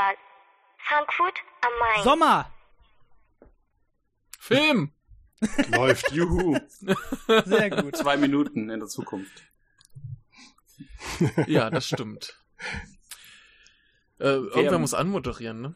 Filmfestival, Frankfurt am Main. Sommer! Film! Läuft, juhu. Sehr gut. Zwei Minuten in der Zukunft. Ja, das stimmt. Äh, irgendwer muss anmoderieren, ne?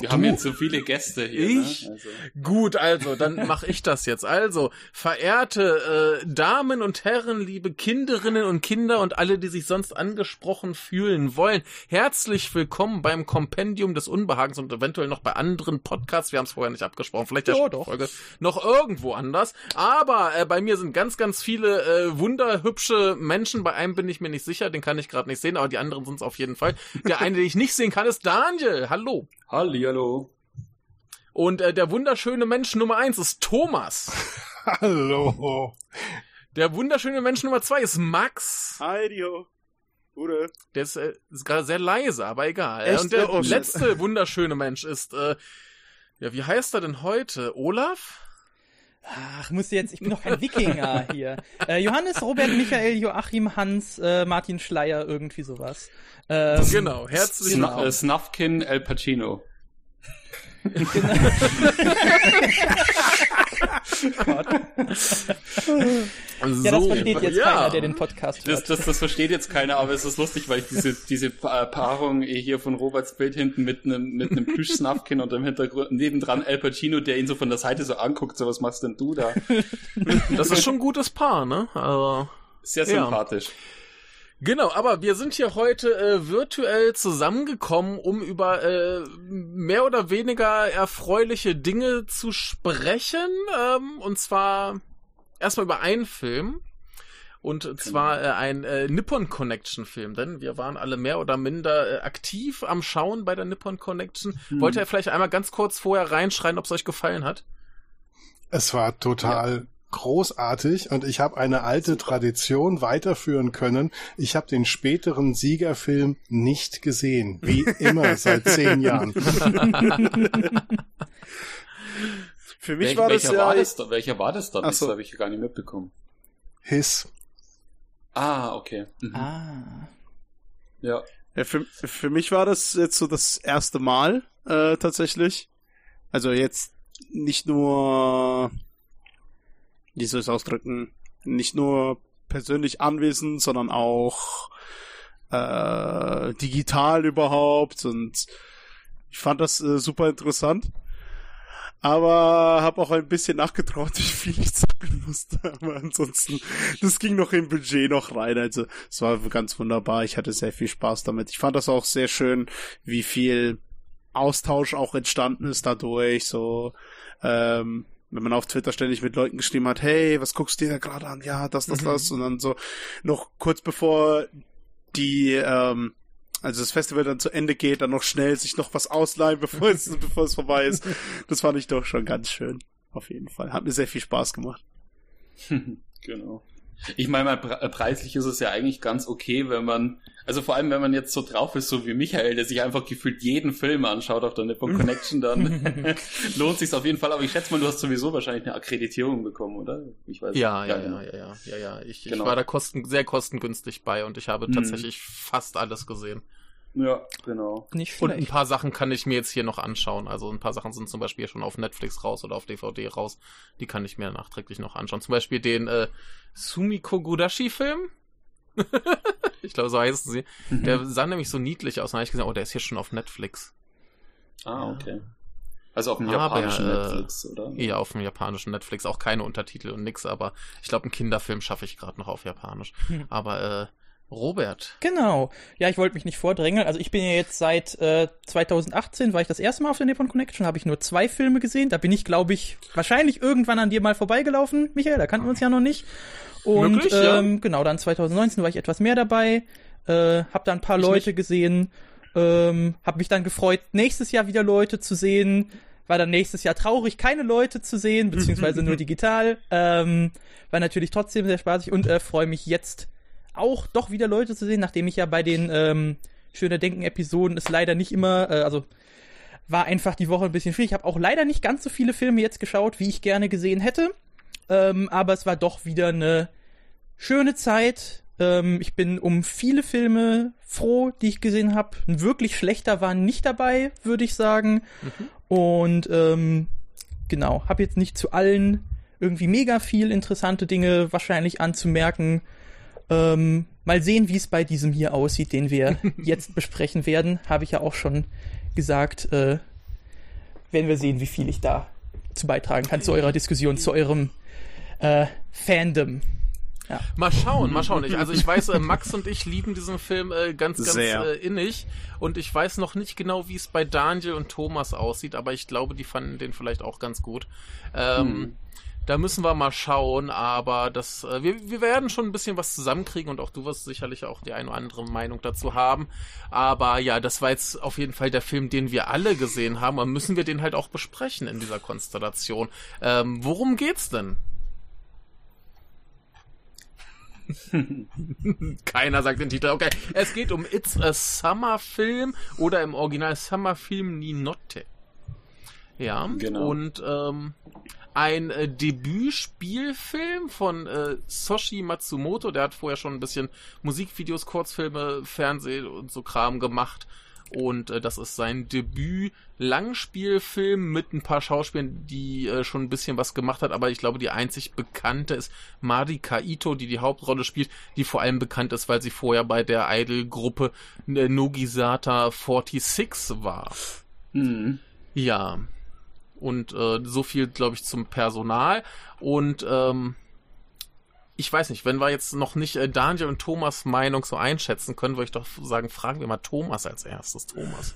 Wir haben jetzt so viele Gäste hier. Ich? Ne? Also. Gut, also, dann mache ich das jetzt. Also, verehrte äh, Damen und Herren, liebe Kinderinnen und Kinder und alle, die sich sonst angesprochen fühlen wollen, herzlich willkommen beim Kompendium des Unbehagens und eventuell noch bei anderen Podcasts. Wir haben es vorher nicht abgesprochen, vielleicht der Ja, doch. Folge noch irgendwo anders. Aber äh, bei mir sind ganz, ganz viele äh, wunderhübsche Menschen. Bei einem bin ich mir nicht sicher, den kann ich gerade nicht sehen, aber die anderen sind es auf jeden Fall. Der eine, den ich nicht sehen kann, ist Daniel. Hallo. Hallihallo. Und äh, der wunderschöne Mensch Nummer eins ist Thomas. Hallo. Der wunderschöne Mensch Nummer zwei ist Max. Heidio. Gute. Der ist, äh, ist gerade sehr leise, aber egal. Echt? Und der Oh, shit. letzte wunderschöne Mensch ist, äh, ja, wie heißt er denn heute? Olaf? Ach, muss jetzt, ich bin doch kein Wikinger hier. Äh, Johannes, Robert, Michael, Joachim, Hans, äh, Martin Schleier, irgendwie sowas. Ähm, Genau, herzlich willkommen. äh, Snuffkin El Pacino. Gott. So, Ja, das versteht jetzt ja. keiner, der den Podcast Das, hört. das, das versteht jetzt keiner, aber es ist lustig, weil ich diese, diese Pa- Paarung hier von Roberts Bild hinten mit einem mit einem Plüsch-Snuffkin und im Hintergrund nebendran El Pacino, der ihn so von der Seite so anguckt, so was machst denn du da? Das ist schon ein gutes Paar, ne? Also, Sehr Ja. Genau, aber wir sind hier heute äh, virtuell zusammengekommen, um über äh, mehr oder weniger erfreuliche Dinge zu sprechen. Ähm, und zwar erstmal über einen Film. Und zwar äh, ein äh, Nippon Connection Film, denn wir waren alle mehr oder minder äh, aktiv am Schauen bei der Nippon Connection. Wollt ihr vielleicht einmal ganz kurz vorher reinschreien, ob es euch gefallen hat? Es war total großartig und ich habe eine alte Tradition weiterführen können. Ich habe den späteren Siegerfilm nicht gesehen, wie immer seit zehn Jahren. Für mich Welch, war das welcher, ja. war das, da- welcher war das dann? Ach Das so. habe ich gar nicht mitbekommen. Hiss. Ah, okay. Mhm. Ah. Ja. Ja, für, für mich war das jetzt so das erste Mal äh, tatsächlich. Also jetzt nicht nur, wie soll ich es ausdrücken, nicht nur persönlich anwesend, sondern auch äh, digital überhaupt. Und ich fand das äh, super interessant. Aber habe auch ein bisschen nachgetraut, wie viel ich zahlen musste. Aber ansonsten, das ging noch im Budget noch rein. Also es war ganz wunderbar. Ich hatte sehr viel Spaß damit. Ich fand das auch sehr schön, wie viel Austausch auch entstanden ist dadurch. So, ähm, wenn man auf Twitter ständig mit Leuten geschrieben hat, hey, was guckst du dir da gerade an? Ja, das, das, das. Und dann so noch kurz bevor die, ähm, also das Festival dann zu Ende geht, dann noch schnell sich noch was ausleihen, bevor es, bevor es vorbei ist. Das fand ich doch schon ganz schön. Auf jeden Fall. Hat mir sehr viel Spaß gemacht. genau. Ich meine, mal pre- preislich ist es ja eigentlich ganz okay, wenn man, also vor allem, wenn man jetzt so drauf ist, so wie Michael, der sich einfach gefühlt jeden Film anschaut auf der Nippon Connection, dann lohnt sich's auf jeden Fall. Aber ich schätze mal, du hast sowieso wahrscheinlich eine Akkreditierung bekommen, oder? Ich weiß Ja, ja, ja, ja, ja, ja, ja. Ich, Genau. ich war da kosten, sehr kostengünstig bei und ich habe Mhm. tatsächlich fast alles gesehen. Ja, genau. Nicht Und ein paar Sachen kann ich mir jetzt hier noch anschauen. Also ein paar Sachen sind zum Beispiel schon auf Netflix raus oder auf DVD raus. Die kann ich mir nachträglich noch anschauen. Zum Beispiel den äh, Sumiko Gudashi-Film. ich glaube, so heißen sie. Mhm. Der sah nämlich so niedlich aus. Und dann habe ich gesagt, oh, der ist hier schon auf Netflix. Ah, okay. Also auf dem Aber, japanischen äh, Netflix, oder? Ja, auf dem japanischen Netflix. Auch keine Untertitel und nix. Aber ich glaube, einen Kinderfilm schaffe ich gerade noch auf Japanisch. Hm. Aber äh, Robert. Genau. Ja, ich wollte mich nicht vordrängeln. Also ich bin ja jetzt seit äh, 2018, war ich das erste Mal auf der Nippon Connection, habe ich nur zwei Filme gesehen. Da bin ich, glaube ich, wahrscheinlich irgendwann an dir mal vorbeigelaufen, Michael, da kannten wir uns ja noch nicht. Und Möglich, ja. ähm, genau, dann 2019 war ich etwas mehr dabei, äh, habe da ein paar Leute gesehen, ähm, habe mich dann gefreut, nächstes Jahr wieder Leute zu sehen. War dann nächstes Jahr traurig, keine Leute zu sehen, beziehungsweise nur digital. Ähm, war natürlich trotzdem sehr spaßig und äh, freue mich jetzt auch doch wieder Leute zu sehen, nachdem ich ja bei den ähm, Schöne Denken-Episoden es leider nicht immer, äh, also war einfach die Woche ein bisschen schwierig. Ich habe auch leider nicht ganz so viele Filme jetzt geschaut, wie ich gerne gesehen hätte. Ähm, aber es war doch wieder eine schöne Zeit Ähm, ich bin um viele Filme froh, die ich gesehen habe. Ein wirklich schlechter war nicht dabei, würde ich sagen. Mhm. Und ähm, genau, habe jetzt nicht zu allen irgendwie mega viel interessante Dinge wahrscheinlich anzumerken. Ähm, mal sehen, wie es bei diesem hier aussieht, den wir jetzt besprechen werden. Habe ich ja auch schon gesagt. Äh, werden wir sehen, wie viel ich da zu beitragen kann zu eurer Diskussion, zu eurem äh, Fandom. Ja. Mal schauen, mal schauen. Ich, also ich weiß, äh, Max und ich lieben diesen Film äh, ganz, ganz äh, innig. Und ich weiß noch nicht genau, wie es bei Daniel und Thomas aussieht, aber ich glaube, die fanden den vielleicht auch ganz gut. Ähm, hm. Da müssen wir mal schauen, aber das, äh, wir, wir werden schon ein bisschen was zusammenkriegen und auch du wirst sicherlich auch die eine oder andere Meinung dazu haben. Aber ja, das war jetzt auf jeden Fall der Film, den wir alle gesehen haben und müssen wir den halt auch besprechen in dieser Konstellation. Ähm, worum geht's denn? Keiner sagt den Titel. Okay, es geht um It's a Summer Film oder im Original Summer Film Ninotte. Ja, genau. Und ähm, ein äh, Debütspielfilm von äh, Soshi Matsumoto. Der hat vorher schon ein bisschen Musikvideos, Kurzfilme, Fernsehen und so Kram gemacht. Und äh, das ist sein Debüt-Langspielfilm mit ein paar Schauspielern, die äh, schon ein bisschen was gemacht hat. Aber ich glaube, die einzig bekannte ist Marika Ito, die die Hauptrolle spielt, die vor allem bekannt ist, weil sie vorher bei der Idol-Gruppe äh, Nogisata 46 war. Mhm. Ja, und äh, so viel, glaube ich, zum Personal. Und ähm, ich weiß nicht, wenn wir jetzt noch nicht äh, Daniel und Thomas Meinung so einschätzen können, würde ich doch sagen, fragen wir mal Thomas als erstes. Thomas.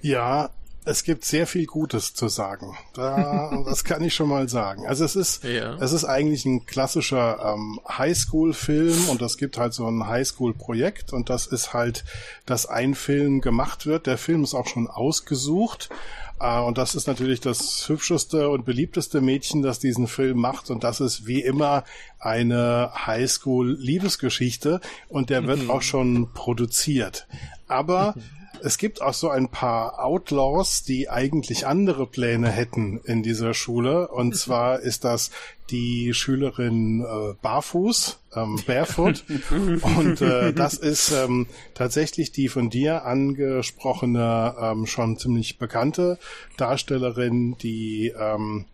Ja, es gibt sehr viel Gutes zu sagen. Da, das kann ich schon mal sagen. Also es ist, ja. es ist eigentlich ein klassischer ähm, Highschool-Film und es gibt halt so ein Highschool-Projekt und das ist halt, dass ein Film gemacht wird. Der Film ist auch schon ausgesucht Ah, und das ist natürlich das hübscheste und beliebteste Mädchen, das diesen Film macht. Und das ist wie immer eine Highschool-Liebesgeschichte. Und der wird mhm. auch schon produziert. Aber mhm. Es gibt auch so ein paar Outlaws, die eigentlich andere Pläne hätten in dieser Schule. Und zwar ist das die Schülerin äh, Barfuß, ähm, Barefoot. Und äh, das ist ähm, tatsächlich die von dir angesprochene, ähm, schon ziemlich bekannte Darstellerin, die ähm,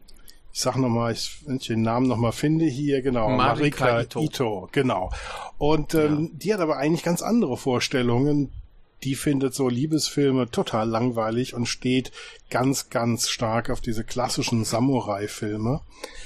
ich sag nochmal, ich, wenn ich den Namen nochmal finde hier, genau, Marika, Marika Ito. Ito. genau. Und ähm, ja. die hat aber eigentlich ganz andere Vorstellungen die findet so Liebesfilme total langweilig und steht ganz, ganz stark auf diese klassischen Samurai-Filme.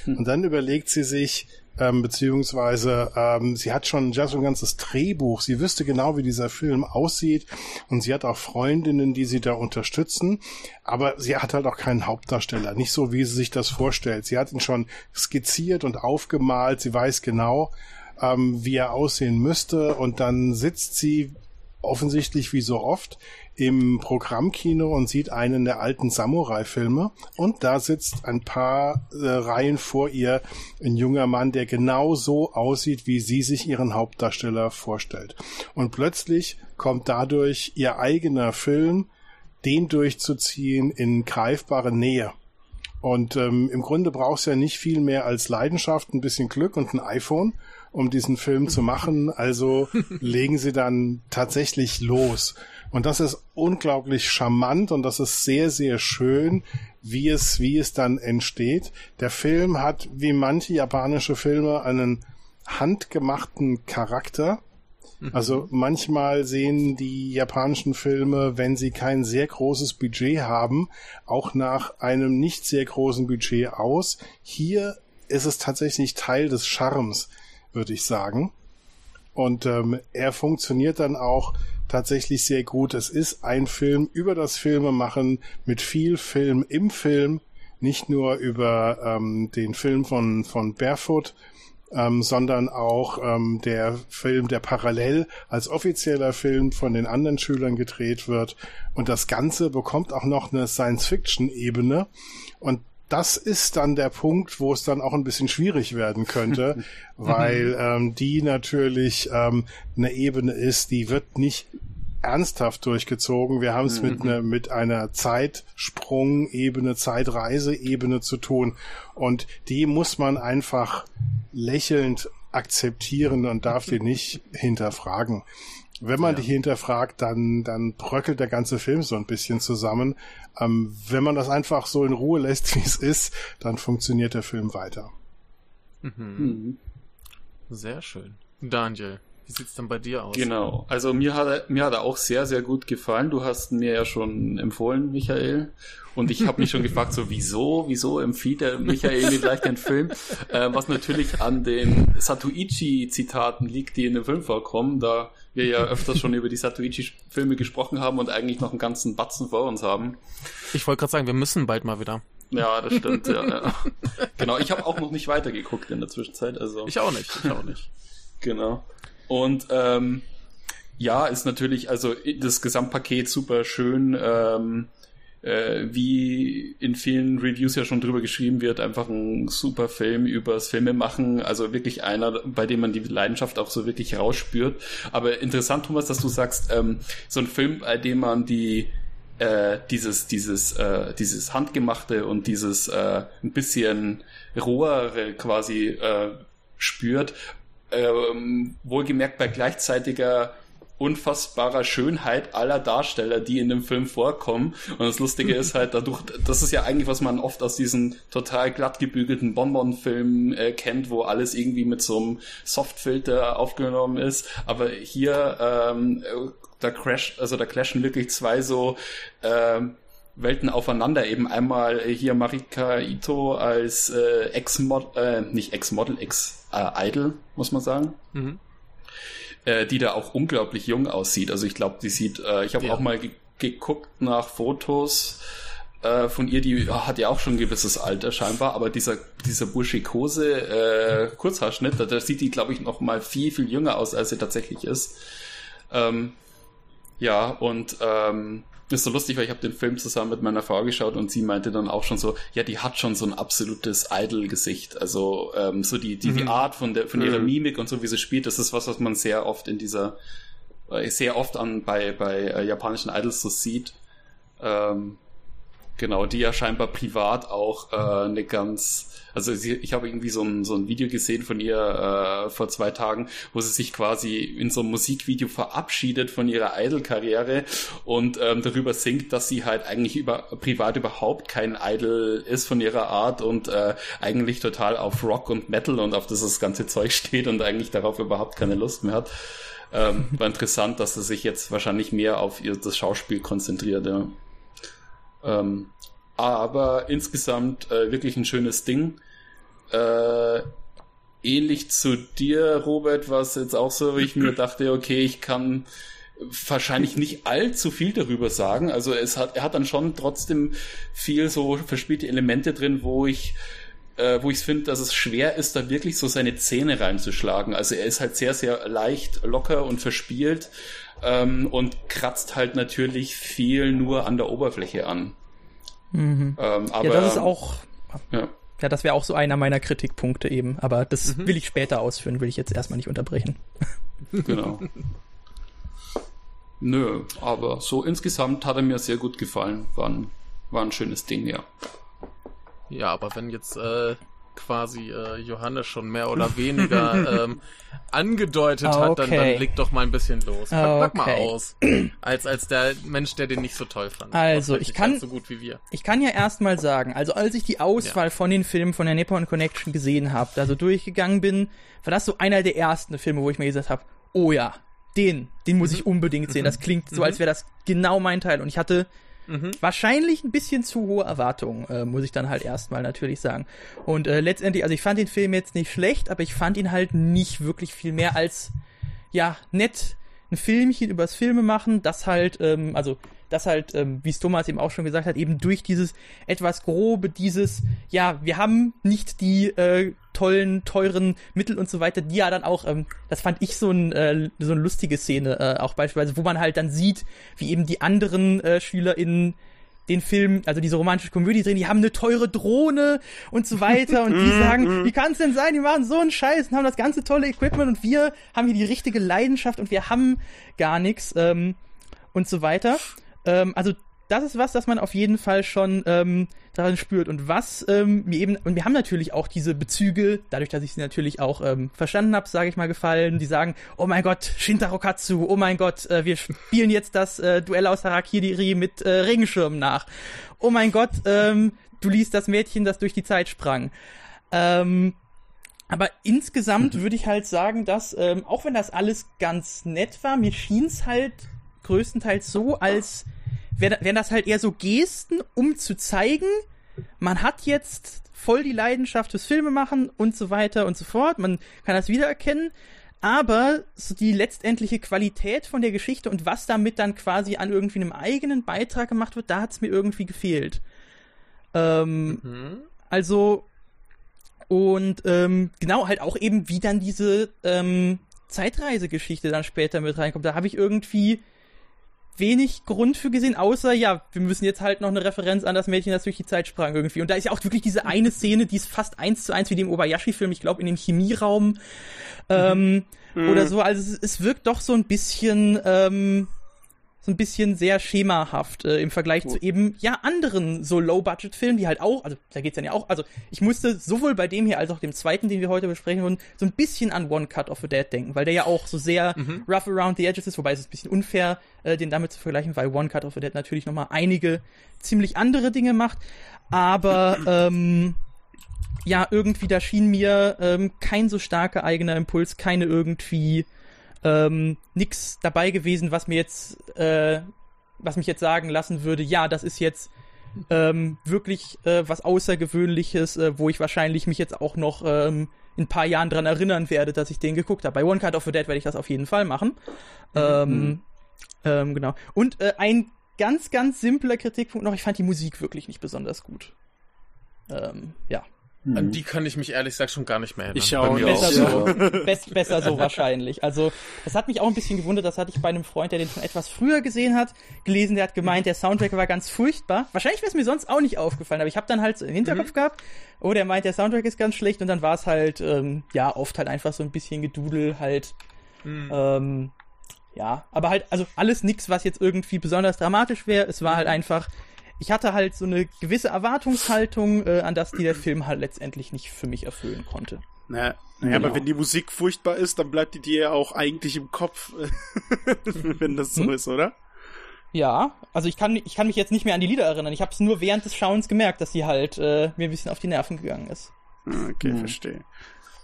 Hm. Und dann überlegt sie sich, ähm, beziehungsweise ähm, sie hat schon ja so ein ganzes Drehbuch. Sie wüsste genau, wie dieser Film aussieht und sie hat auch Freundinnen, die sie da unterstützen. Aber sie hat halt auch keinen Hauptdarsteller, nicht so, wie sie sich das vorstellt. Sie hat ihn schon skizziert und aufgemalt. Sie weiß genau, ähm, wie er aussehen müsste und dann sitzt sie offensichtlich wie so oft im Programmkino und sieht einen der alten Samurai-Filme und da sitzt ein paar äh, Reihen vor ihr ein junger Mann, der genau so aussieht, wie sie sich ihren Hauptdarsteller vorstellt. Und plötzlich kommt dadurch ihr eigener Film, den durchzuziehen in greifbare Nähe. Und ähm, im Grunde brauchst du ja nicht viel mehr als Leidenschaft, ein bisschen Glück und ein iPhone um diesen Film zu machen. Also legen sie dann tatsächlich los. Und das ist unglaublich charmant und das ist sehr, sehr schön, wie es, wie es dann entsteht. Der Film hat, wie manche japanische Filme, einen handgemachten Charakter. Also manchmal sehen die japanischen Filme, wenn sie kein sehr großes Budget haben, auch nach einem nicht sehr großen Budget aus. Hier ist es tatsächlich Teil des Charmes würde ich sagen. Und ähm, er funktioniert dann auch tatsächlich sehr gut. Es ist ein Film über das Filmemachen mit viel Film im Film, nicht nur über ähm, den Film von, von Barefoot, ähm, sondern auch ähm, der Film, der parallel als offizieller Film von den anderen Schülern gedreht wird. Und das Ganze bekommt auch noch eine Science-Fiction-Ebene. Und das ist dann der Punkt, wo es dann auch ein bisschen schwierig werden könnte, weil ähm, die natürlich ähm, eine Ebene ist, die wird nicht ernsthaft durchgezogen. Wir haben es mit, ne, mit einer Zeitsprung-Ebene, Zeitreise-Ebene zu tun. Und die muss man einfach lächelnd akzeptieren und darf die nicht hinterfragen. Wenn man Ja. die hinterfragt, dann, dann bröckelt der ganze Film so ein bisschen zusammen. Ähm, wenn man das einfach so in Ruhe lässt, wie es ist, dann funktioniert der Film weiter. Mhm. Mhm. Sehr schön. Daniel, wie sieht's denn bei dir aus? Genau. Also mir hat er, mir hat er auch sehr, sehr gut gefallen. Du hast ihn mir ja schon empfohlen, Michael. Und ich habe mich schon gefragt, so wieso, wieso empfiehlt der Michael mir gleich den Film? Äh, was natürlich an den Satuichi-Zitaten liegt, die in dem Film vorkommen, da wir ja öfters schon über die Satuichi-Filme gesprochen haben und eigentlich noch einen ganzen Batzen vor uns haben. Ich wollte gerade sagen, wir müssen bald mal wieder. Ja, das stimmt, ja. ja. Genau, ich habe auch noch nicht weitergeguckt in der Zwischenzeit. Also. Ich auch nicht, ich auch nicht. Genau. Und ähm, ja, ist natürlich, also das Gesamtpaket super schön, ähm, äh, wie in vielen Reviews ja schon drüber geschrieben wird, einfach ein super Film übers Filme machen, also wirklich einer, bei dem man die Leidenschaft auch so wirklich rausspürt. Aber interessant, Thomas, dass du sagst, ähm, so ein Film, bei dem man die äh, dieses dieses äh, dieses handgemachte und dieses äh, ein bisschen rohere quasi äh, spürt, ähm, wohlgemerkt bei gleichzeitiger unfassbarer Schönheit aller Darsteller, die in dem Film vorkommen. Und das Lustige ist halt dadurch, das ist ja eigentlich, was man oft aus diesen total glatt gebügelten Bonbon-Filmen äh, kennt, wo alles irgendwie mit so einem Softfilter aufgenommen ist. Aber hier, ähm, äh, da crash, also da clashen wirklich zwei so ähm, Welten aufeinander. Eben einmal hier Marika Ito als äh, Ex-Model, äh, nicht Ex-Model, Ex-Idol, muss man sagen Mhm. Äh, die da auch unglaublich jung aussieht. Also ich glaube, die sieht, äh, ich habe Ja. auch mal ge geguckt nach Fotos äh, von ihr, die ja, hat ja auch schon ein gewisses Alter scheinbar, aber dieser, dieser burschikose äh, Kurzhaarschnitt, da, da sieht die, glaube ich, noch mal viel, viel jünger aus, als sie tatsächlich ist. Ähm, ja, und ähm, ist so lustig, weil ich habe den Film zusammen mit meiner Frau geschaut und sie meinte dann auch schon so, ja, die hat schon so ein absolutes Idol-Gesicht. Also ähm, so die, die, die Mhm. Art von der von ihrer Mhm. Mimik und so, wie sie spielt, das ist was, was man sehr oft in dieser, äh, sehr oft an bei, bei äh, japanischen Idols so sieht. Ähm, genau, die ja scheinbar privat auch äh, eine ganz, also sie, ich habe irgendwie so ein, so ein Video gesehen von ihr äh, vor zwei Tagen, wo sie sich quasi in so einem Musikvideo verabschiedet von ihrer Idol-Karriere und ähm, darüber singt, dass sie halt eigentlich über privat überhaupt kein Idol ist von ihrer Art und äh, eigentlich total auf Rock und Metal und auf das, das ganze Zeug steht und eigentlich darauf überhaupt keine Lust mehr hat. Ähm, war interessant, dass sie sich jetzt wahrscheinlich mehr auf ihr das Schauspiel konzentriert. Ja. Ähm, aber insgesamt äh, wirklich ein schönes Ding. Äh, ähnlich zu dir, Robert, war es jetzt auch so, wie ich mir dachte, okay, ich kann wahrscheinlich nicht allzu viel darüber sagen. Also es hat, er hat dann schon trotzdem viel so verspielte Elemente drin, wo ich äh, wo ich finde, dass es schwer ist, da wirklich so seine Zähne reinzuschlagen. Also er ist halt sehr, sehr leicht, locker und verspielt ähm, und kratzt halt natürlich viel nur an der Oberfläche an. Mhm. Ähm, aber, ja, das ist auch, Ja. ja, das wäre auch so einer meiner Kritikpunkte eben. Aber das Mhm. will ich später ausführen, will ich jetzt erstmal nicht unterbrechen. Genau. Nö, aber so insgesamt hat er mir sehr gut gefallen. War ein, war ein schönes Ding, ja. Ja, aber wenn jetzt äh, quasi äh, Johannes schon mehr oder weniger ähm, angedeutet hat, dann, Okay. dann leg doch mal ein bisschen los. Pack, pack mal Okay. aus. Als, als der Mensch, der den nicht so toll fand. Also, ich kann- ganz so gut wie wir. Ich kann ja erstmal sagen, also als ich die Auswahl von den Filmen von der Nippon Connection gesehen habe, also durchgegangen bin, war das so einer der ersten Filme, wo ich mir gesagt habe, oh ja, den, den muss ich unbedingt sehen. Das klingt so, als wäre das genau mein Teil. Und ich hatte Mhm. wahrscheinlich ein bisschen zu hohe Erwartungen, äh, muss ich dann halt erstmal natürlich sagen. Und äh, letztendlich, also ich fand den Film jetzt nicht schlecht, aber ich fand ihn halt nicht wirklich viel mehr als, ja, nett ein Filmchen übers Filme machen, das halt, ähm, also das halt, ähm, wie es Thomas eben auch schon gesagt hat, eben durch dieses etwas grobe, dieses, ja, wir haben nicht die äh, tollen, teuren Mittel und so weiter, die ja dann auch, ähm, das fand ich so, ein, äh, so eine lustige Szene, äh, auch beispielsweise, wo man halt dann sieht, wie eben die anderen äh, SchülerInnen den Film, also diese romantische Komödie drehen, die haben eine teure Drohne und so weiter und die sagen, wie kann es denn sein, die machen so einen Scheiß und haben das ganze tolle Equipment und wir haben hier die richtige Leidenschaft und wir haben gar nichts ähm, und so weiter. Ähm, also das ist was, das man auf jeden Fall schon ähm, daran spürt. Und was ähm, mir eben, und wir haben natürlich auch diese Bezüge, dadurch, dass ich sie natürlich auch ähm, verstanden habe, sage ich mal, gefallen, die sagen, oh mein Gott, Shintaro Katsu, oh mein Gott, äh, wir spielen jetzt das äh, Duell aus Harakiri mit äh, Regenschirmen nach. Oh mein Gott, ähm, du liest das Mädchen, das durch die Zeit sprang. Ähm, aber insgesamt würde ich halt sagen, dass, ähm, auch wenn das alles ganz nett war, mir schien es halt größtenteils so, als wären das halt eher so Gesten, um zu zeigen, man hat jetzt voll die Leidenschaft fürs Filme machen und so weiter und so fort. Man kann das wiedererkennen. Aber so die letztendliche Qualität von der Geschichte und was damit dann quasi an irgendwie einem eigenen Beitrag gemacht wird, da hat es mir irgendwie gefehlt. Ähm, mhm. Also, und ähm, genau, halt auch eben, wie dann diese ähm, Zeitreisegeschichte dann später mit reinkommt. Da habe ich irgendwie wenig Grund für gesehen, außer, ja, wir müssen jetzt halt noch eine Referenz an das Mädchen, das durch die Zeit sprang irgendwie. Und da ist ja auch wirklich diese eine Szene, die ist fast eins zu eins wie dem Obayashi-Film, ich glaube, in dem Chemieraum ähm, mhm. oder so. Also es, es wirkt doch so ein bisschen, ähm, so ein bisschen sehr schemahaft äh, im Vergleich Gut. zu eben ja anderen so Low-Budget-Filmen, die halt auch, also da geht's dann ja auch, also ich musste sowohl bei dem hier als auch dem zweiten, den wir heute besprechen wollen, so ein bisschen an One Cut of a Dead denken, weil der ja auch so sehr mhm. rough around the edges ist, wobei es ist ein bisschen unfair, äh, den damit zu vergleichen, weil One Cut of a Dead natürlich nochmal einige ziemlich andere Dinge macht, aber ähm, ja, irgendwie da schien mir ähm, kein so starker eigener Impuls, keine irgendwie ähm, nix dabei gewesen, was mir jetzt, äh, was mich jetzt sagen lassen würde, ja, das ist jetzt ähm, wirklich äh, was Außergewöhnliches, äh, wo ich wahrscheinlich mich jetzt auch noch ähm, in ein paar Jahren dran erinnern werde, dass ich den geguckt habe. Bei One Card of the Dead werde ich das auf jeden Fall machen. Mhm. Ähm, ähm, genau. Und äh, ein ganz, ganz simpler Kritikpunkt noch, ich fand die Musik wirklich nicht besonders gut. Ähm, ja. Mhm. An die kann ich mich ehrlich gesagt schon gar nicht mehr erinnern. Ich auch nicht. Besser, so, best, besser so wahrscheinlich. Also, das hat mich auch ein bisschen gewundert. Das hatte ich bei einem Freund, der den schon etwas früher gesehen hat, gelesen. Der hat gemeint, der Soundtrack war ganz furchtbar. Wahrscheinlich wäre es mir sonst auch nicht aufgefallen, aber ich habe dann halt so im Hinterkopf mhm. gehabt, oh, der meint, der Soundtrack ist ganz schlecht. Und dann war es halt, ähm, ja, oft halt einfach so ein bisschen Gedudel halt. Mhm. Ähm, ja, aber halt, also alles nix, was jetzt irgendwie besonders dramatisch wäre. Es war halt einfach ich hatte halt so eine gewisse Erwartungshaltung, äh, an das die der Film halt letztendlich nicht für mich erfüllen konnte. Naja, naja genau. aber wenn die Musik furchtbar ist, dann bleibt die dir ja auch eigentlich im Kopf, wenn das so hm? ist, oder? Ja, also ich kann, ich kann mich jetzt nicht mehr an die Lieder erinnern. Ich habe es nur während des Schauens gemerkt, dass sie halt äh, mir ein bisschen auf die Nerven gegangen ist. Okay, hm. verstehe.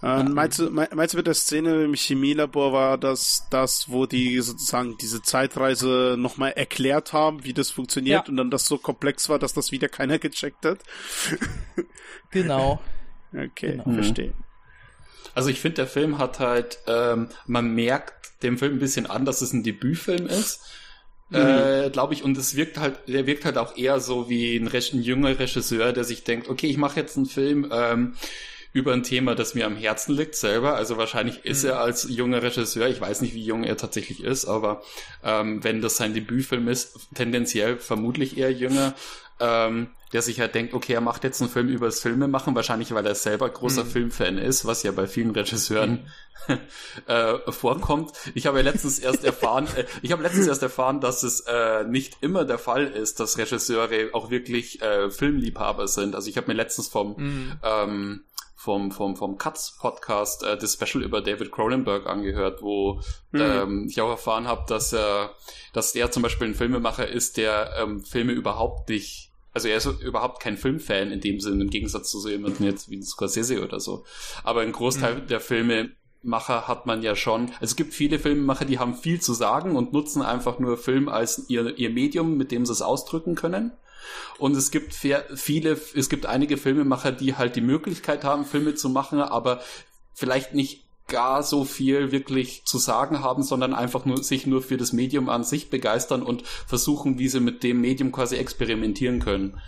Ähm, meinst, du, meinst du mit der Szene im Chemielabor war das das, wo die sozusagen diese Zeitreise nochmal erklärt haben, wie das funktioniert ja. und dann das so komplex war, dass das wieder keiner gecheckt hat? genau. Okay, genau. verstehe. Also ich finde, der Film hat halt, ähm, man merkt dem Film ein bisschen an, dass es ein Debütfilm ist. Mhm. Äh, glaube ich, und es wirkt halt, der wirkt halt auch eher so wie ein, ein junger Regisseur, der sich denkt, okay, ich mache jetzt einen Film, ähm, über ein Thema, das mir am Herzen liegt selber. Also wahrscheinlich ist mhm. er als junger Regisseur, ich weiß nicht, wie jung er tatsächlich ist, aber ähm, wenn das sein Debütfilm ist, tendenziell vermutlich eher jünger, ähm, der sich halt denkt, okay, er macht jetzt einen Film über das Filme machen, wahrscheinlich weil er selber großer mhm. Filmfan ist, was ja bei vielen Regisseuren mhm. äh, vorkommt. Ich habe ja letztens erst erfahren, äh, ich habe letztens erst erfahren, dass es äh, nicht immer der Fall ist, dass Regisseure auch wirklich äh, Filmliebhaber sind. Also ich habe mir letztens vom mhm. ähm, vom, vom, vom Cuts Podcast äh, das Special über David Cronenberg angehört, wo mhm. ähm, ich auch erfahren habe, dass er, dass der zum Beispiel ein Filmemacher ist, der ähm, Filme überhaupt nicht, also er ist überhaupt kein Filmfan in dem Sinne, im Gegensatz zu so jemandem jetzt wie Scorsese oder so. Aber ein Großteil mhm. der Filme Macher hat man ja schon. Also es gibt viele Filmemacher, die haben viel zu sagen und nutzen einfach nur Film als ihr, ihr Medium, mit dem sie es ausdrücken können. Und es gibt viele, es gibt einige Filmemacher, die halt die Möglichkeit haben, Filme zu machen, aber vielleicht nicht gar so viel wirklich zu sagen haben, sondern einfach nur sich nur für das Medium an sich begeistern und versuchen, wie sie mit dem Medium quasi experimentieren können.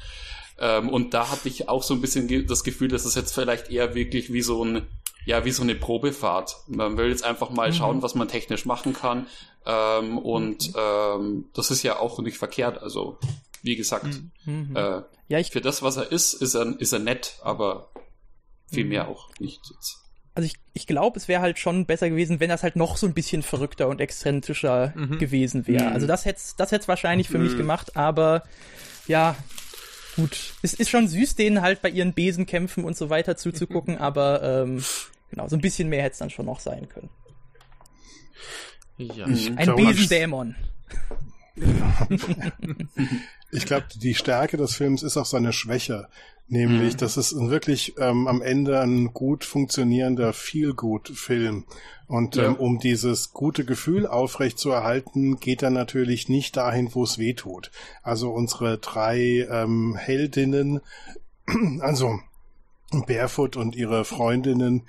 Ähm, und da hatte ich auch so ein bisschen das Gefühl, dass es jetzt vielleicht eher wirklich wie so ein ja, wie so eine Probefahrt. Man will jetzt einfach mal mhm. schauen, was man technisch machen kann. Ähm, und mhm. ähm, das ist ja auch nicht verkehrt. Also wie gesagt, mhm. äh, ja, ich, für das, was er ist, ist er, ist er nett, aber viel mhm. mehr auch nicht. Jetzt. also ich, ich glaube, es wäre halt schon besser gewesen, wenn das halt noch so ein bisschen verrückter und exzentrischer Mhm. gewesen wäre. Mhm. Also das hätte das hätte wahrscheinlich für mich Mhm. gemacht, aber ja, gut. Es ist schon süß, denen halt bei ihren Besenkämpfen und so weiter zuzugucken, aber ähm, genau, so ein bisschen mehr hätte es dann schon noch sein können. Ja. Ich Ein glaube, Besendämon. Ich glaube, die Stärke des Films ist auch seine Schwäche. Nämlich, Mhm. das ist wirklich ähm, am Ende ein gut funktionierender Feel-Good-Film. Und Ja. ähm, um dieses gute Gefühl aufrechtzuerhalten, geht er natürlich nicht dahin, wo es weh tut. Also unsere drei ähm, Heldinnen, also Barefoot und ihre Freundinnen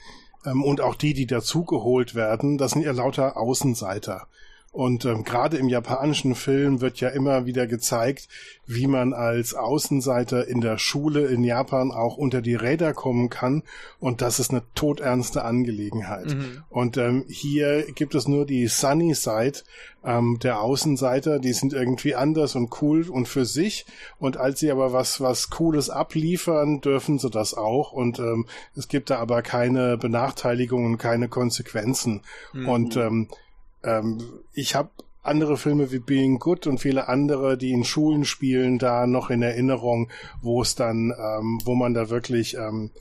ähm, und auch die, die dazugeholt werden, das sind ja lauter Außenseiter. Und ähm, gerade im japanischen Film wird ja immer wieder gezeigt, wie man als Außenseiter in der Schule in Japan auch unter die Räder kommen kann. Und das ist eine todernste Angelegenheit. Mhm. Und ähm, hier gibt es nur die Sunny Side ähm, der Außenseiter, die sind irgendwie anders und cool und für sich. Und als sie aber was, was Cooles abliefern, dürfen sie das auch. Und ähm, es gibt da aber keine Benachteiligungen, keine Konsequenzen. Mhm. Und ähm, ähm, ich habe andere Filme wie Being Good und viele andere, die in Schulen spielen, da noch in Erinnerung, wo es dann, ähm, wo man da wirklich ähm,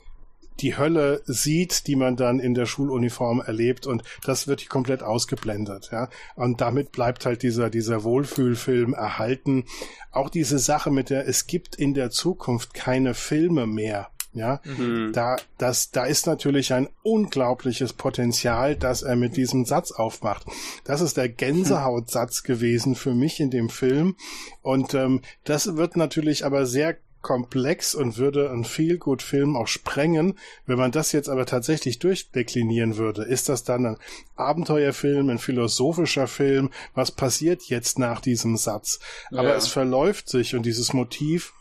die Hölle sieht, die man dann in der Schuluniform erlebt und das wird komplett ausgeblendet, ja. Und damit bleibt halt dieser, dieser Wohlfühlfilm erhalten. Auch diese Sache mit der, es gibt in der Zukunft keine Filme mehr, ja. Mhm. Da, das, da ist natürlich ein unglaubliches Potenzial, das er mit diesem Satz aufmacht. Das ist der Gänsehautsatz gewesen für mich in dem Film. Und ähm, das wird natürlich aber sehr komplex und würde einen Feel-Good-Film auch sprengen. Wenn man das jetzt aber tatsächlich durchdeklinieren würde, ist das dann ein Abenteuerfilm, ein philosophischer Film? Was passiert jetzt nach diesem Satz? Aber Ja. es verläuft sich und dieses Motiv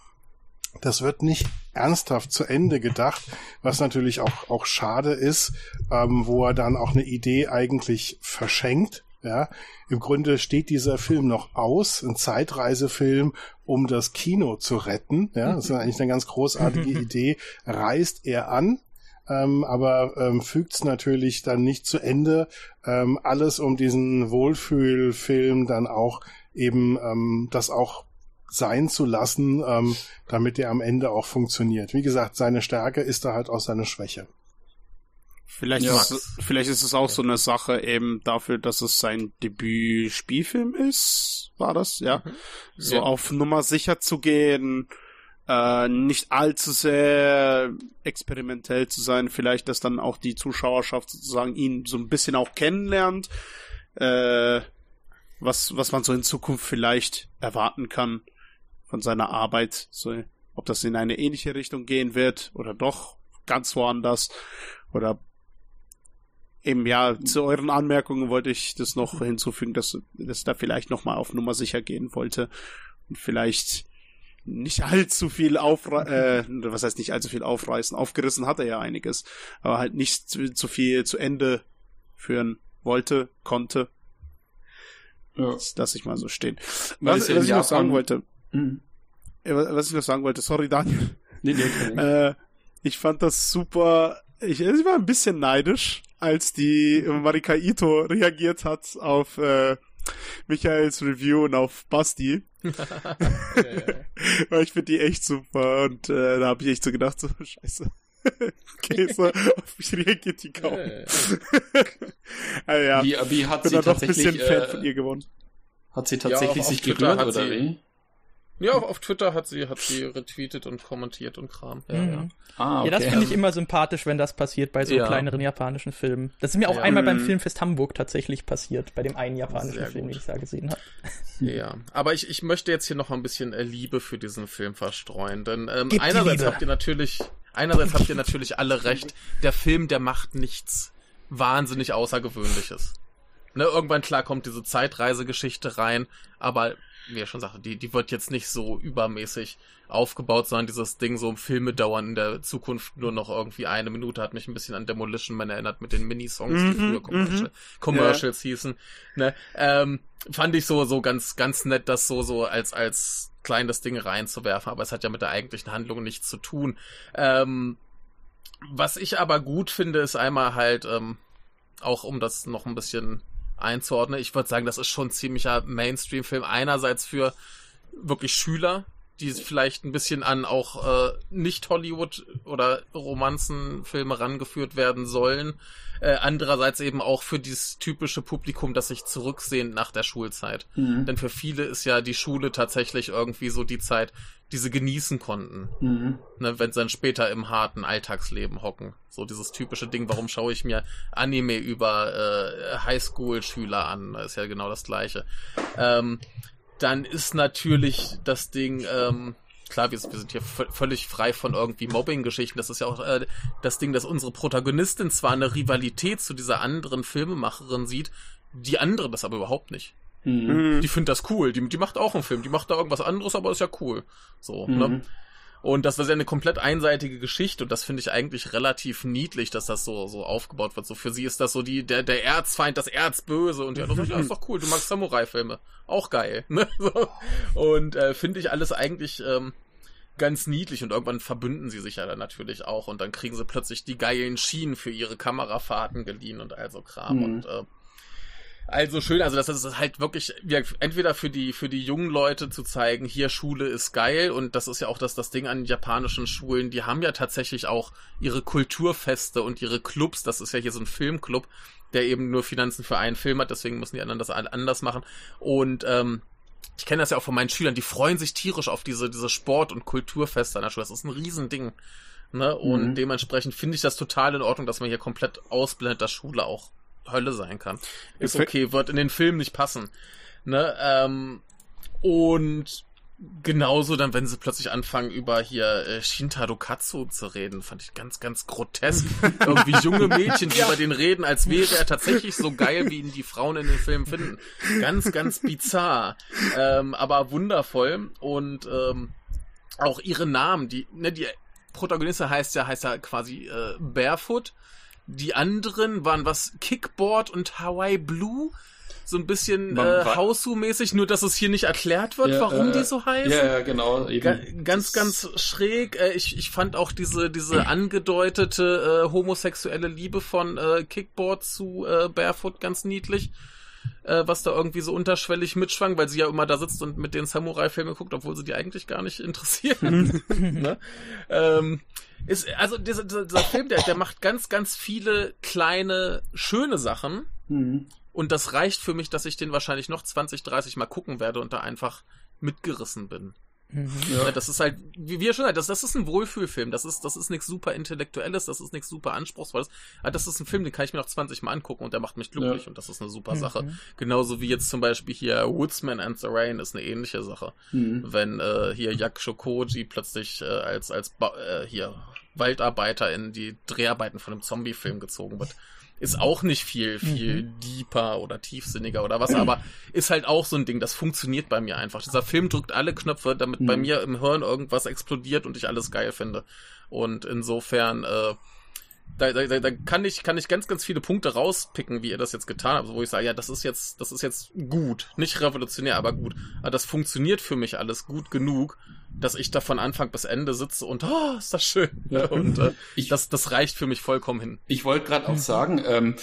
das wird nicht ernsthaft zu Ende gedacht, was natürlich auch, auch schade ist, ähm, wo er dann auch eine Idee eigentlich verschenkt. Ja, im Grunde steht dieser Film noch aus, ein Zeitreisefilm, um das Kino zu retten. Ja, das ist eigentlich eine ganz großartige Idee. Reist er an, ähm, aber ähm, fügt es natürlich dann nicht zu Ende. Ähm, alles um diesen Wohlfühlfilm dann auch eben ähm, das auch sein zu lassen, ähm, damit er am Ende auch funktioniert. Wie gesagt, seine Stärke ist da halt auch seine Schwäche. Vielleicht, Ja. ist, es- vielleicht ist es auch so eine Sache eben dafür, dass es sein Debüt-Spielfilm ist, war das, ja? So Ja. auf Nummer sicher zu gehen, äh, nicht allzu sehr experimentell zu sein, vielleicht, dass dann auch die Zuschauerschaft sozusagen ihn so ein bisschen auch kennenlernt, äh, was, was man so in Zukunft vielleicht erwarten kann von seiner Arbeit, so, ob das in eine ähnliche Richtung gehen wird oder doch ganz woanders oder Eben, ja, zu euren Anmerkungen wollte ich das noch hinzufügen, dass, dass da vielleicht nochmal auf Nummer sicher gehen wollte und vielleicht nicht allzu viel aufre äh, was heißt nicht allzu viel aufreißen. Aufgerissen hat er ja einiges, aber halt nicht zu, zu viel zu Ende führen wollte, konnte. Ja. Das lasse ich mal so stehen. Was, was ich noch sagen wollte, Mhm. äh, was ich noch sagen wollte, sorry Daniel, Nee, nee, äh, ich fand das super. Ich, ich war ein bisschen neidisch, als die Marika Ito reagiert hat auf äh, Michaels Review und auf Basti. Weil ich finde die echt super und äh, da habe ich echt so gedacht, so scheiße. okay, so, auf mich reagiert die kaum. also, ja, Wie, wie hat bin sie doch ein tatsächlich, bisschen Fan äh, von ihr geworden. hat sie Ja, tatsächlich auf- sich gerührt oder sie- wie? Ja, auf, auf Twitter hat sie, hat sie retweetet und kommentiert und Kram. Ja, Mhm. ja. Ah, okay. Ja, das finde ich immer sympathisch, wenn das passiert bei so Ja. kleineren japanischen Filmen. Das ist mir auch Ja. einmal beim Mhm. Filmfest Hamburg tatsächlich passiert, bei dem einen japanischen Sehr Film, gut. den ich da gesehen habe. Ja, aber ich, ich möchte jetzt hier noch ein bisschen äh, Liebe für diesen Film verstreuen, denn ähm, einerseits habt ihr natürlich, einerseits habt ihr natürlich alle recht, der Film, der macht nichts wahnsinnig Außergewöhnliches. Ne, irgendwann klar kommt diese Zeitreisegeschichte rein, aber wie er schon sagte, die, die wird jetzt nicht so übermäßig aufgebaut, sondern dieses Ding so um Filme dauern in der Zukunft nur noch irgendwie eine Minute, hat mich ein bisschen an Demolition Man erinnert mit den Minisongs, die Mhm, früher Commercial, mhm. Commercials hießen. Ne? Ähm, fand ich so, so ganz, ganz nett, das so, so als, als kleines Ding reinzuwerfen, aber es hat ja mit der eigentlichen Handlung nichts zu tun. Ähm, Was ich aber gut finde, ist einmal halt, ähm, auch um das noch ein bisschen einzuordnen, ich würde sagen, das ist schon ein ziemlicher Mainstream-Film. Einerseits für wirklich Schüler, die vielleicht ein bisschen an auch äh, nicht Hollywood oder Romanzenfilme rangeführt werden sollen. Äh, andererseits eben auch für dieses typische Publikum, das sich zurücksehnt nach der Schulzeit. Mhm. Denn für viele ist ja die Schule tatsächlich irgendwie so die Zeit, die sie genießen konnten. Mhm. Ne, wenn sie dann später im harten Alltagsleben hocken. So dieses typische Ding, warum schaue ich mir Anime über äh, Highschool-Schüler an? Das ist ja genau das gleiche. Ähm, dann ist natürlich das Ding, ähm, klar, wir, wir sind hier völlig frei von irgendwie Mobbing-Geschichten. Das ist ja auch äh, das Ding, dass unsere Protagonistin zwar eine Rivalität zu dieser anderen Filmemacherin sieht, die andere das aber überhaupt nicht. Mhm. Die findet das cool. Die, die macht auch einen Film. Die macht da irgendwas anderes, aber ist ja cool. So, Mhm. ne? Und das war ja eine komplett einseitige Geschichte und das finde ich eigentlich relativ niedlich, dass das so, so aufgebaut wird. So für sie ist das so die, der, der Erzfeind, das Erzböse und ja, das ist, ja, ist doch cool, du magst Samurai-Filme. Auch geil, ne? So. Und äh, finde ich alles eigentlich ähm, ganz niedlich und irgendwann verbünden sie sich ja dann natürlich auch und dann kriegen sie plötzlich die geilen Schienen für ihre Kamerafahrten geliehen und all so Kram Mhm. und äh, also schön, also das ist halt wirklich gesagt, entweder für die für die jungen Leute zu zeigen, hier Schule ist geil und das ist ja auch das das Ding an japanischen Schulen, die haben ja tatsächlich auch ihre Kulturfeste und ihre Clubs, das ist ja hier so ein Filmclub, der eben nur Finanzen für einen Film hat, deswegen müssen die anderen das anders machen und ähm, ich kenne das ja auch von meinen Schülern, die freuen sich tierisch auf diese diese Sport und Kulturfeste an der Schule. Das ist ein Riesending. Ne? Und Mhm. dementsprechend finde ich das total in Ordnung, dass man hier komplett ausblendet, dass Schule auch Hölle sein kann. Ist okay, wird in den Film nicht passen. Ne? Ähm, und genauso dann, wenn sie plötzlich anfangen, über hier äh, Shintaro Katsu zu reden, fand ich ganz, ganz grotesk. Irgendwie junge Mädchen, die über den reden, als wäre er tatsächlich so geil, wie ihn die Frauen in den Filmen finden. Ganz, ganz bizarr. Ähm, aber wundervoll. Und ähm, auch ihre Namen, die, ne, die Protagonistin heißt ja, heißt ja quasi äh, Barefoot. Die anderen waren was Kickboard und Hawaii Blue. So ein bisschen äh, Hausu-mäßig, nur dass es hier nicht erklärt wird, Ja, warum äh, die so heißen. Ja, ja, genau. Ga ganz, ganz schräg. Äh, ich, ich fand auch diese, diese angedeutete äh, homosexuelle Liebe von äh, Kickboard zu äh, Barefoot ganz niedlich. Äh, was da irgendwie so unterschwellig mitschwang, weil sie ja immer da sitzt und mit den Samurai-Filmen guckt, obwohl sie die eigentlich gar nicht interessieren. ne? ähm, ist, also dieser, dieser Film, der, der macht ganz, ganz viele kleine, schöne Sachen. Mhm. Und das reicht für mich, dass ich den wahrscheinlich noch 20, 30 Mal gucken werde und da einfach mitgerissen bin. Mhm. Ja. Das ist halt, wie wir schon gesagt, das, das ist ein Wohlfühlfilm. Das ist, das ist nichts super Intellektuelles, das ist nichts super Anspruchsvolles. Aber das ist ein Film, den kann ich mir noch 20 Mal angucken und der macht mich glücklich Ja. und das ist eine super Mhm. Sache. Genauso wie jetzt zum Beispiel hier Woodsman and the Rain ist eine ähnliche Sache. Mhm. Wenn äh, hier Yakusho Koji plötzlich äh, als, als ba äh, hier Waldarbeiter in die Dreharbeiten von einem Zombie-Film gezogen wird. Ist auch nicht viel, viel deeper oder tiefsinniger oder was, aber ist halt auch so ein Ding, das funktioniert bei mir einfach. Dieser Film drückt alle Knöpfe, damit bei Mhm. mir im Hirn irgendwas explodiert und ich alles geil finde. Und insofern, äh, da, da, da kann ich, kann ich ganz, ganz viele Punkte rauspicken, wie ihr das jetzt getan habt, wo ich sage, ja, das ist jetzt, das ist jetzt gut. Nicht revolutionär, aber gut. Aber das funktioniert für mich alles gut genug, dass ich da von Anfang bis Ende sitze und, oh, ist das schön. Ja. Und äh, Ich- das, das reicht für mich vollkommen hin. Ich wollte gerade auch sagen, ähm,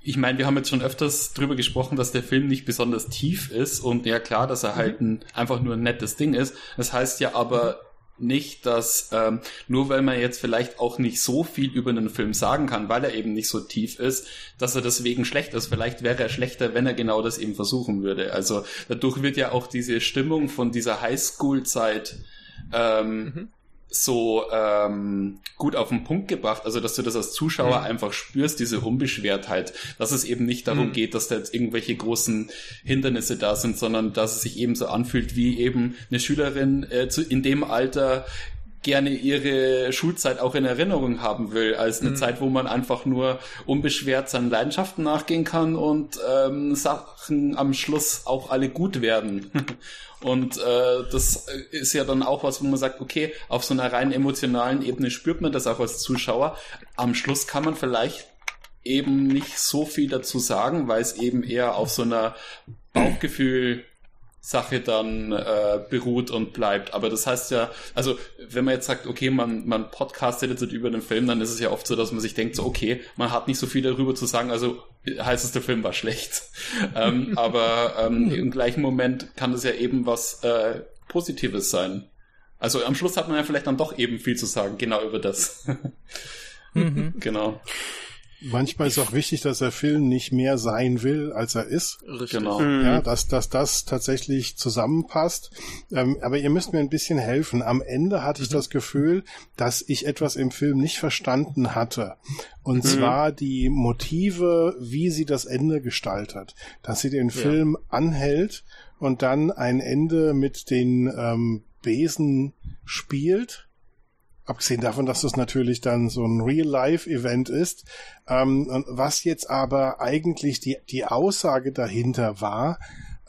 ich meine, wir haben jetzt schon öfters drüber gesprochen, dass der Film nicht besonders tief ist und ja klar, dass er halt ein, einfach nur ein nettes Ding ist. Das heißt ja aber nicht, dass ähm, nur weil man jetzt vielleicht auch nicht so viel über einen Film sagen kann, weil er eben nicht so tief ist, dass er deswegen schlecht ist. Vielleicht wäre er schlechter, wenn er genau das eben versuchen würde. Also dadurch wird ja auch diese Stimmung von dieser Highschool-Zeit ähm, Mhm. So ähm, gut auf den Punkt gebracht, also dass du das als Zuschauer Mhm. einfach spürst, diese Unbeschwertheit, dass es eben nicht darum Mhm. geht, dass da jetzt irgendwelche großen Hindernisse da sind, sondern dass es sich eben so anfühlt, wie eben eine Schülerin äh, zu, in dem Alter gerne ihre Schulzeit auch in Erinnerung haben will, als eine Mhm. Zeit, wo man einfach nur unbeschwert seinen Leidenschaften nachgehen kann und ähm, Sachen am Schluss auch alle gut werden. Und äh, das ist ja dann auch was, wo man sagt, okay, auf so einer rein emotionalen Ebene spürt man das auch als Zuschauer. Am Schluss kann man vielleicht eben nicht so viel dazu sagen, weil es eben eher auf so einer Bauchgefühl Sache dann äh, beruht und bleibt. Aber das heißt ja, also wenn man jetzt sagt, okay, man, man podcastet jetzt über den Film, dann ist es ja oft so, dass man sich denkt, so okay, man hat nicht so viel darüber zu sagen, also heißt es, der Film war schlecht. ähm, aber ähm, im gleichen Moment kann das ja eben was äh, Positives sein. Also am Schluss hat man ja vielleicht dann doch eben viel zu sagen, genau über das. mhm. Genau. Manchmal ist auch wichtig, dass der Film nicht mehr sein will, als er ist. Richtig. Genau. Mhm. Ja, dass, dass das tatsächlich zusammenpasst. Ähm, aber ihr müsst mir ein bisschen helfen. Am Ende hatte ich mhm. das Gefühl, dass ich etwas im Film nicht verstanden hatte. Und mhm. zwar die Motive, wie sie das Ende gestaltet. Dass sie den Film ja. anhält und dann ein Ende mit den ähm, Besen spielt Abgesehen davon, dass das natürlich dann so ein Real-Life-Event ist. Ähm, was jetzt aber eigentlich die, die Aussage dahinter war,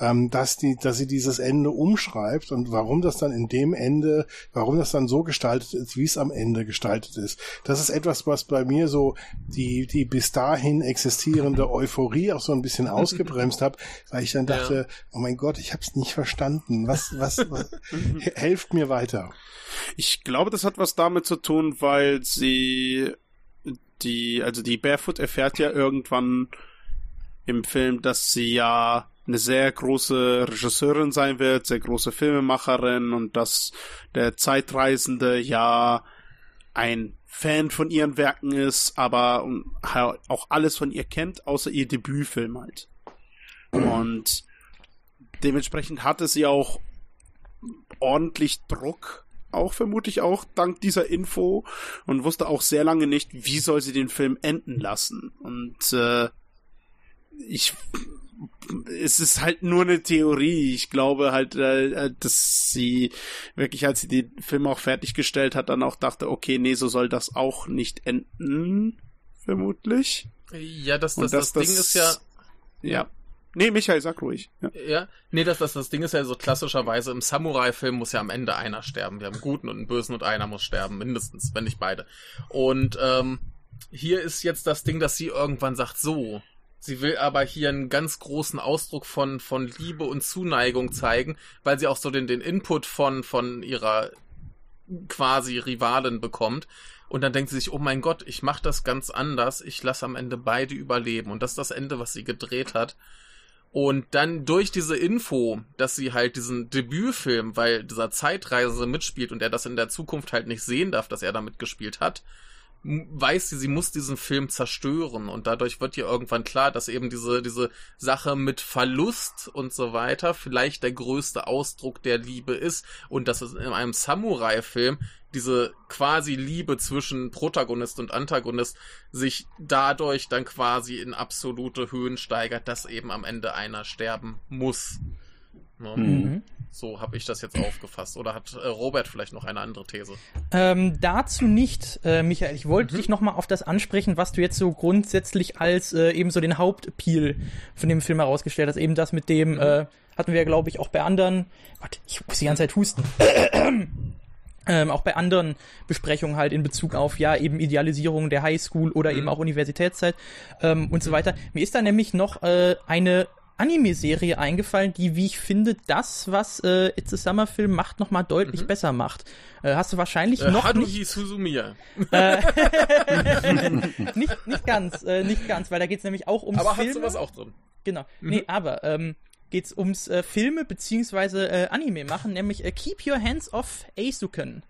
ähm, dass die, dass sie dieses Ende umschreibt und warum das dann in dem Ende, warum das dann so gestaltet ist, wie es am Ende gestaltet ist. Das ist etwas, was bei mir so die, die bis dahin existierende Euphorie auch so ein bisschen ausgebremst hat, weil ich dann dachte, ja. oh mein Gott, ich habe es nicht verstanden. Was, was, was helft mir weiter. Ich glaube, das hat was damit zu tun, weil sie die, also die Barefoot erfährt ja irgendwann im Film, dass sie ja eine sehr große Regisseurin sein wird, sehr große Filmemacherin und dass der Zeitreisende ja ein Fan von ihren Werken ist, aber auch alles von ihr kennt, außer ihr Debütfilm halt. Und dementsprechend hatte sie auch ordentlich Druck, auch vermutlich auch dank dieser Info und wusste auch sehr lange nicht, wie soll sie den Film enden lassen. Und äh, ich es ist halt nur eine Theorie. Ich glaube halt, äh, dass sie wirklich, als sie den Film auch fertiggestellt hat, dann auch dachte, okay, nee, so soll das auch nicht enden, vermutlich. Ja, das, das, das, das Ding ist ja. Ja. Nee, Michael, sag ruhig. Ja, ja nee, das, das, das Ding ist ja so klassischerweise, im Samurai-Film muss ja am Ende einer sterben. Wir haben einen Guten und einen Bösen und einer muss sterben, mindestens, wenn nicht beide. Und ähm, hier ist jetzt das Ding, dass sie irgendwann sagt, so, Sie will aber hier einen ganz großen Ausdruck von, von Liebe und Zuneigung zeigen, weil sie auch so den, den Input von, von ihrer quasi Rivalin bekommt. Und dann denkt sie sich, oh mein Gott, ich mach das ganz anders. Ich lasse am Ende beide überleben. Und das ist das Ende, was sie gedreht hat. Und dann durch diese Info, dass sie halt diesen Debütfilm, weil dieser Zeitreise mitspielt und er das in der Zukunft halt nicht sehen darf, dass er damit gespielt hat, weiß sie, sie muss diesen Film zerstören und dadurch wird ihr irgendwann klar, dass eben diese, diese Sache mit Verlust und so weiter vielleicht der größte Ausdruck der Liebe ist und dass es in einem Samurai-Film diese quasi Liebe zwischen Protagonist und Antagonist sich dadurch dann quasi in absolute Höhen steigert, dass eben am Ende einer sterben muss. Ne? Mhm. So habe ich das jetzt aufgefasst. Oder hat äh, Robert vielleicht noch eine andere These? Ähm, dazu nicht, äh, Michael. Ich wollte mhm. dich noch mal auf das ansprechen, was du jetzt so grundsätzlich als äh, eben so den Hauptpeel von dem Film herausgestellt hast. Eben das mit dem, mhm. äh, hatten wir, glaube ich, auch bei anderen. Warte, ich muss die ganze Zeit husten. Ähm, auch bei anderen Besprechungen halt in Bezug auf ja eben Idealisierung der Highschool oder mhm. eben auch Universitätszeit ähm, und so weiter. Mir ist da nämlich noch äh, eine Anime-Serie eingefallen, die, wie ich finde, das, was äh, It's a Summer Film macht, nochmal deutlich mhm. besser macht. Äh, hast du wahrscheinlich äh, noch Haruhi nicht... Suzumiya. Äh, nicht, nicht ganz, äh, nicht ganz, weil da geht's nämlich auch ums Aber Filme. hast du was auch drin? Genau. Mhm. Nee, aber ähm, geht's ums äh, Filme beziehungsweise äh, Anime machen, nämlich äh, Keep Your Hands Off Eisuken.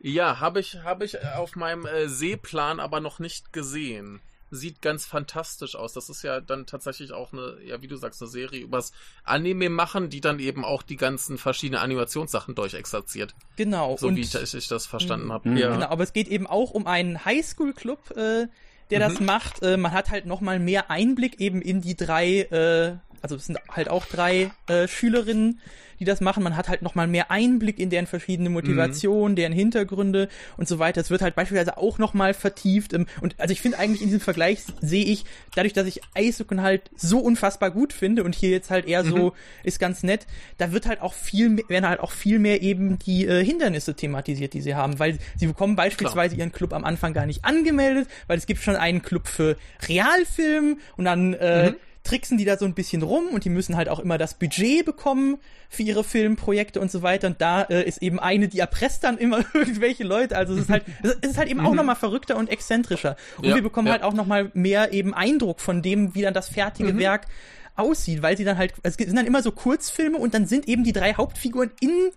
Ja, habe ich, hab ich auf meinem äh, Seeplan aber noch nicht gesehen sieht ganz fantastisch aus. Das ist ja dann tatsächlich auch eine, ja, wie du sagst, eine Serie übers Anime machen, die dann eben auch die ganzen verschiedenen Animationssachen durchexerziert. Genau. So und, wie ich, ich, das verstanden habe. Ja. Genau, aber es geht eben auch um einen Highschool-Club, äh, der mhm. das macht. Äh, man hat halt nochmal mehr Einblick eben in die drei, äh, also es sind halt auch drei äh, Schülerinnen, die das machen. Man hat halt nochmal mehr Einblick in deren verschiedene Motivationen, mhm. deren Hintergründe und so weiter. Es wird halt beispielsweise auch nochmal vertieft. Im, und also ich finde eigentlich in diesem Vergleich sehe ich, dadurch, dass ich Eishockey halt so unfassbar gut finde und hier jetzt halt eher so mhm. ist ganz nett, da wird halt auch viel mehr, werden halt auch viel mehr eben die äh, Hindernisse thematisiert, die sie haben, weil sie bekommen beispielsweise Klar. ihren Club am Anfang gar nicht angemeldet, weil es gibt schon einen Club für Realfilm und dann äh, mhm tricksen die da so ein bisschen rum und die müssen halt auch immer das Budget bekommen für ihre Filmprojekte und so weiter. Und da äh, ist eben eine, die erpresst dann immer irgendwelche Leute. Also es ist halt, es ist halt eben auch nochmal verrückter und exzentrischer. Und Ja, wir bekommen ja. halt auch nochmal mehr eben Eindruck von dem, wie dann das fertige Werk aussieht, weil sie dann halt, es sind dann immer so Kurzfilme und dann sind eben die drei Hauptfiguren in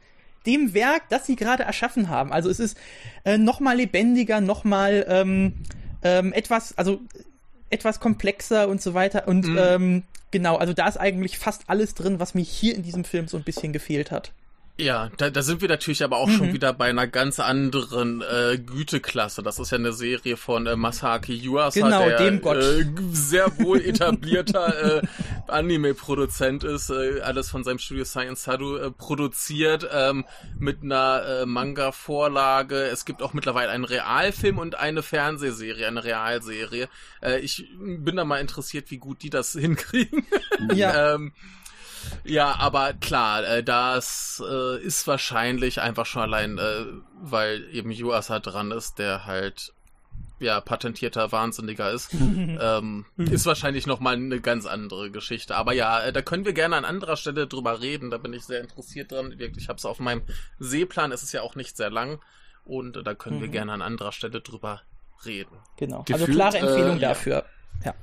dem Werk, das sie gerade erschaffen haben. Also es ist äh, noch mal lebendiger, noch mal ähm, ähm, etwas, also etwas komplexer und so weiter. Und ähm, genau, also da ist eigentlich fast alles drin, was mir hier in diesem Film so ein bisschen gefehlt hat. Ja, da, da sind wir natürlich aber auch Mhm. schon wieder bei einer ganz anderen äh, Güteklasse. Das ist ja eine Serie von äh, Masaki Yuasa, Genau, der dem Gott. Äh, sehr wohl etablierter äh, Anime-Produzent ist, äh, alles von seinem Studio Science Sadu äh, produziert, ähm, mit einer äh, Manga-Vorlage. Es gibt auch mittlerweile einen Realfilm und eine Fernsehserie, eine Realserie. Äh, ich bin da mal interessiert, wie gut die das hinkriegen. Ja. ähm, ja, aber klar, äh, das äh, ist wahrscheinlich einfach schon allein, äh, weil eben Yuasa dran ist, der halt ja patentierter Wahnsinniger ist, ähm, ist wahrscheinlich noch mal eine ganz andere Geschichte. Aber ja, da können wir gerne an anderer Stelle drüber reden. Da bin ich sehr interessiert dran. Wirklich, ich habe es auf meinem Seeplan. Es ist ja auch nicht sehr lang und da können wir Mhm. gerne an anderer Stelle drüber reden. Genau. also Gefühlt, klare Empfehlung äh, ja. dafür. Ja.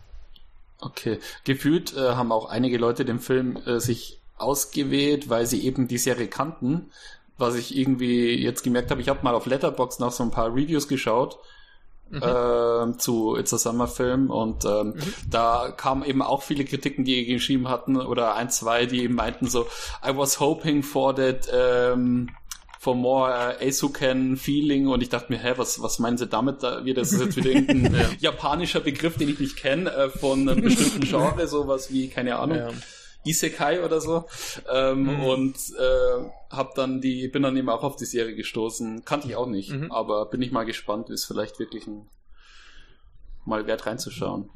Okay. Gefühlt äh, haben auch einige Leute den Film äh, sich ausgewählt, weil sie eben die Serie kannten. Was ich irgendwie jetzt gemerkt habe, ich habe mal auf Letterbox nach so ein paar Reviews geschaut äh, zu It's a Summer Film und ähm, da kamen eben auch viele Kritiken, die geschrieben hatten oder ein, zwei, die eben meinten so, I was hoping for that ähm, for more uh, Asuken Feeling und ich dachte mir, hä, was, was meinen sie damit da wieder? Das ist jetzt wieder irgendein japanischer Begriff, den ich nicht kenne, äh, von einem bestimmten Genre, sowas wie, keine Ahnung, Ja. Isekai oder so. Ähm, Und äh, hab dann die, bin dann eben auch auf die Serie gestoßen. Kannte ich auch nicht, Mhm. aber bin ich mal gespannt, ist vielleicht wirklich ein mal wert reinzuschauen.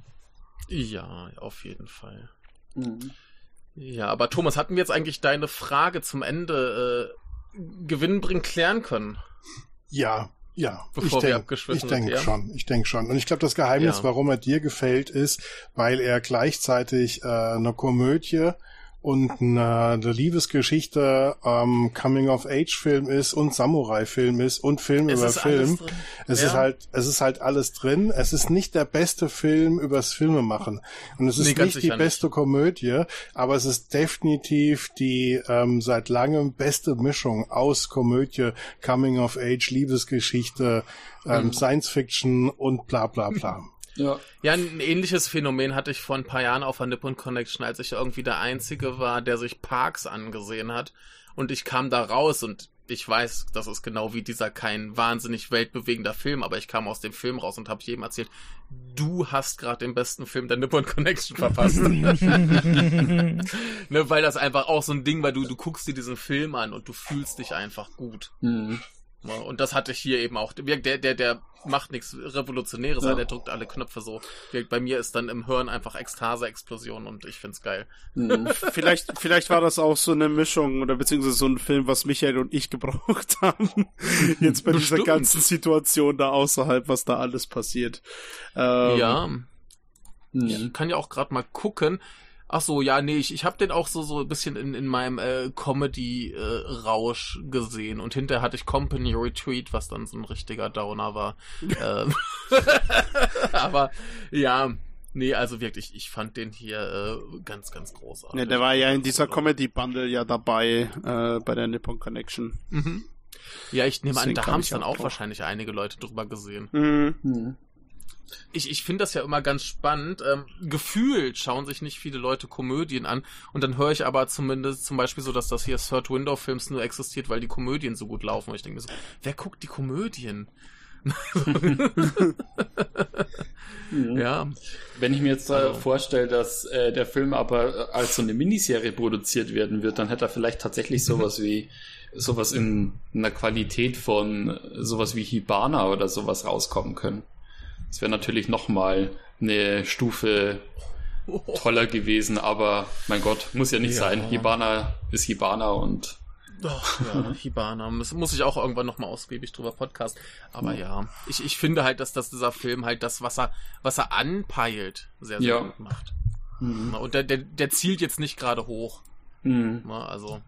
Ja, auf jeden Fall. Mhm. Ja, aber Thomas, hatten wir jetzt eigentlich deine Frage zum Ende äh, gewinnbringend klären können? Ja, ja. Bevor ich wir denk- abgeschwiffen Ich denke sind, ja? schon, ich denke schon. Und ich glaube, das Geheimnis, Ja. warum er dir gefällt, ist, weil er gleichzeitig äh, eine Komödie und eine, Liebesgeschichte, ähm, Coming-of-Age-Film ist und Samurai-Film ist und Film Es über Film. Es Ja. ist halt, es ist halt alles drin. Es ist nicht der beste Film übers Filmemachen. Und es ist Nee, nicht die sicher nicht. beste Komödie, aber es ist definitiv die ähm, seit langem beste Mischung aus Komödie, Coming of Age, Liebesgeschichte, ähm, Mhm. Science Fiction und bla bla bla. Ja. Ja, ein ähnliches Phänomen hatte ich vor ein paar Jahren auf der Nippon Connection, als ich irgendwie der Einzige war, der sich Parks angesehen hat. Und ich kam da raus und ich weiß, das ist genau wie dieser kein wahnsinnig weltbewegender Film, aber ich kam aus dem Film raus und habe jedem erzählt, du hast gerade den besten Film der Nippon Connection verpasst. ne, weil das einfach auch so ein Ding war, du, du guckst dir diesen Film an und du fühlst dich einfach gut. Mhm. Ja, Und das hatte ich hier eben auch. Der, der, der macht nichts Revolutionäres, Ja. der drückt alle Knöpfe so. Bei mir ist dann im Hirn einfach Ekstase-Explosion und ich find's geil. Mhm. Vielleicht, vielleicht war das auch so eine Mischung oder beziehungsweise so ein Film, was Michael und ich gebraucht haben. Jetzt bei dieser ganzen Situation da außerhalb, was da alles passiert. Ähm, ja, Mhm. ich kann ja auch gerade mal gucken. Ach so, ja, nee, ich, ich habe den auch so so ein bisschen in, in meinem äh, Comedy-Rausch gesehen und hinterher hatte ich Company Retreat, was dann so ein richtiger Downer war. ähm, aber ja, nee, also wirklich, ich fand den hier äh, ganz, ganz großartig. Ja, der war ja in dieser Comedy-Bundle ja dabei, äh, bei der Nippon Connection. Mhm. Ja, ich nehme an, Deswegen da kam haben es dann auch auch drauf. wahrscheinlich einige Leute drüber gesehen. Mhm. Mhm. Ich, ich finde das ja immer ganz spannend. Ähm, gefühlt schauen sich nicht viele Leute Komödien an und dann höre ich aber zumindest zum Beispiel so, dass das hier Third Window Films nur existiert, weil die Komödien so gut laufen. Und ich denke mir so, wer guckt die Komödien? Mhm. Ja, Wenn ich mir jetzt äh, Also- vorstelle, dass äh, der Film aber als so eine Miniserie produziert werden wird, dann hätte er vielleicht tatsächlich sowas wie sowas in einer Qualität von sowas wie Hibana oder sowas rauskommen können. Das wäre natürlich nochmal eine Stufe toller gewesen, aber mein Gott, muss ja nicht Ja. sein. Hibana ist Hibana und Doch, ja, Hibana. Muss, muss ich auch irgendwann nochmal ausgiebig drüber podcast. Aber ja, ich, ich finde halt, dass, dass dieser Film halt das, was er, was er anpeilt, sehr, sehr Ja. gut macht. Mhm. Und der, der, der zielt jetzt nicht gerade hoch. Mhm. Na, also,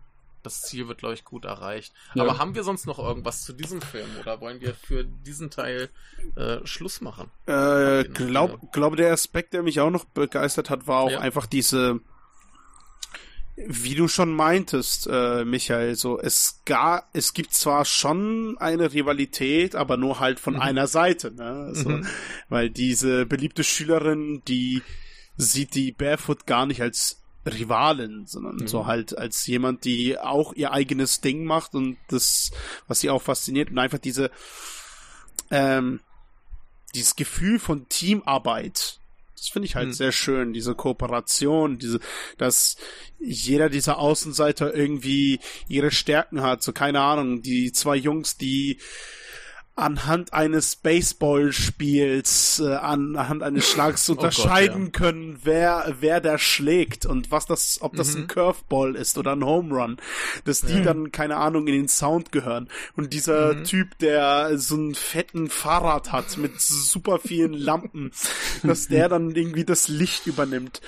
das Ziel wird, glaube ich, gut erreicht. Ja. Aber haben wir sonst noch irgendwas zu diesem Film oder wollen wir für diesen Teil äh, Schluss machen? Äh, Okay, glaub, glaube, der Aspekt, der mich auch noch begeistert hat, war auch Ja. einfach diese, wie du schon meintest, äh, Michael, so, es gar, es gibt zwar schon eine Rivalität, aber nur halt von Mhm. einer Seite, ne? Also, Mhm. Weil diese beliebte Schülerin, die sieht die Barefoot gar nicht als Rivalin, sondern Mhm. so halt als jemand, die auch ihr eigenes Ding macht und das, was sie auch fasziniert und einfach diese, ähm, dieses Gefühl von Teamarbeit. Das finde ich halt Hm. sehr schön, diese Kooperation, diese, dass jeder dieser Außenseiter irgendwie ihre Stärken hat. So, keine Ahnung, die zwei Jungs, die anhand eines Baseballspiels, äh, anhand eines Schlags Oh Gott, unterscheiden ja. können, wer, wer da schlägt und was das, ob das Mhm. ein Curveball ist oder ein Home Run, dass die dann, keine Ahnung, in den Sound gehören. Und dieser Mhm. Typ, der so einen fetten Fahrrad hat mit super vielen Lampen, dass der dann irgendwie das Licht übernimmt.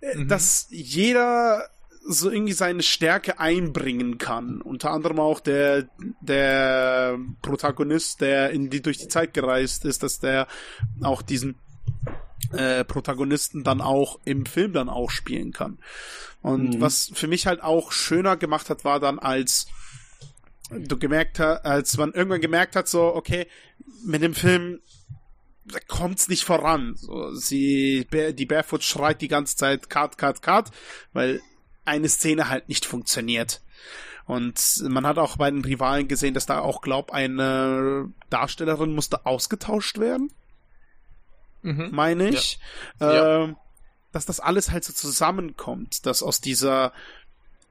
Äh, Mhm. Dass jeder so irgendwie seine Stärke einbringen kann. Unter anderem auch der, der Protagonist, der in die durch die Zeit gereist ist, dass der auch diesen äh, Protagonisten dann auch im Film dann auch spielen kann. Und Mhm. was für mich halt auch schöner gemacht hat, war dann als du gemerkt hast, als man irgendwann gemerkt hat, so, okay, mit dem Film da kommt's nicht voran. So, sie, die Barefoot schreit die ganze Zeit Cut, Cut, Cut, weil eine Szene halt nicht funktioniert. Und man hat auch bei den Rivalen gesehen, dass da auch, glaub, eine Darstellerin musste ausgetauscht werden, Mhm. meine ich. Ja. Ähm, dass das alles halt so zusammenkommt, dass aus dieser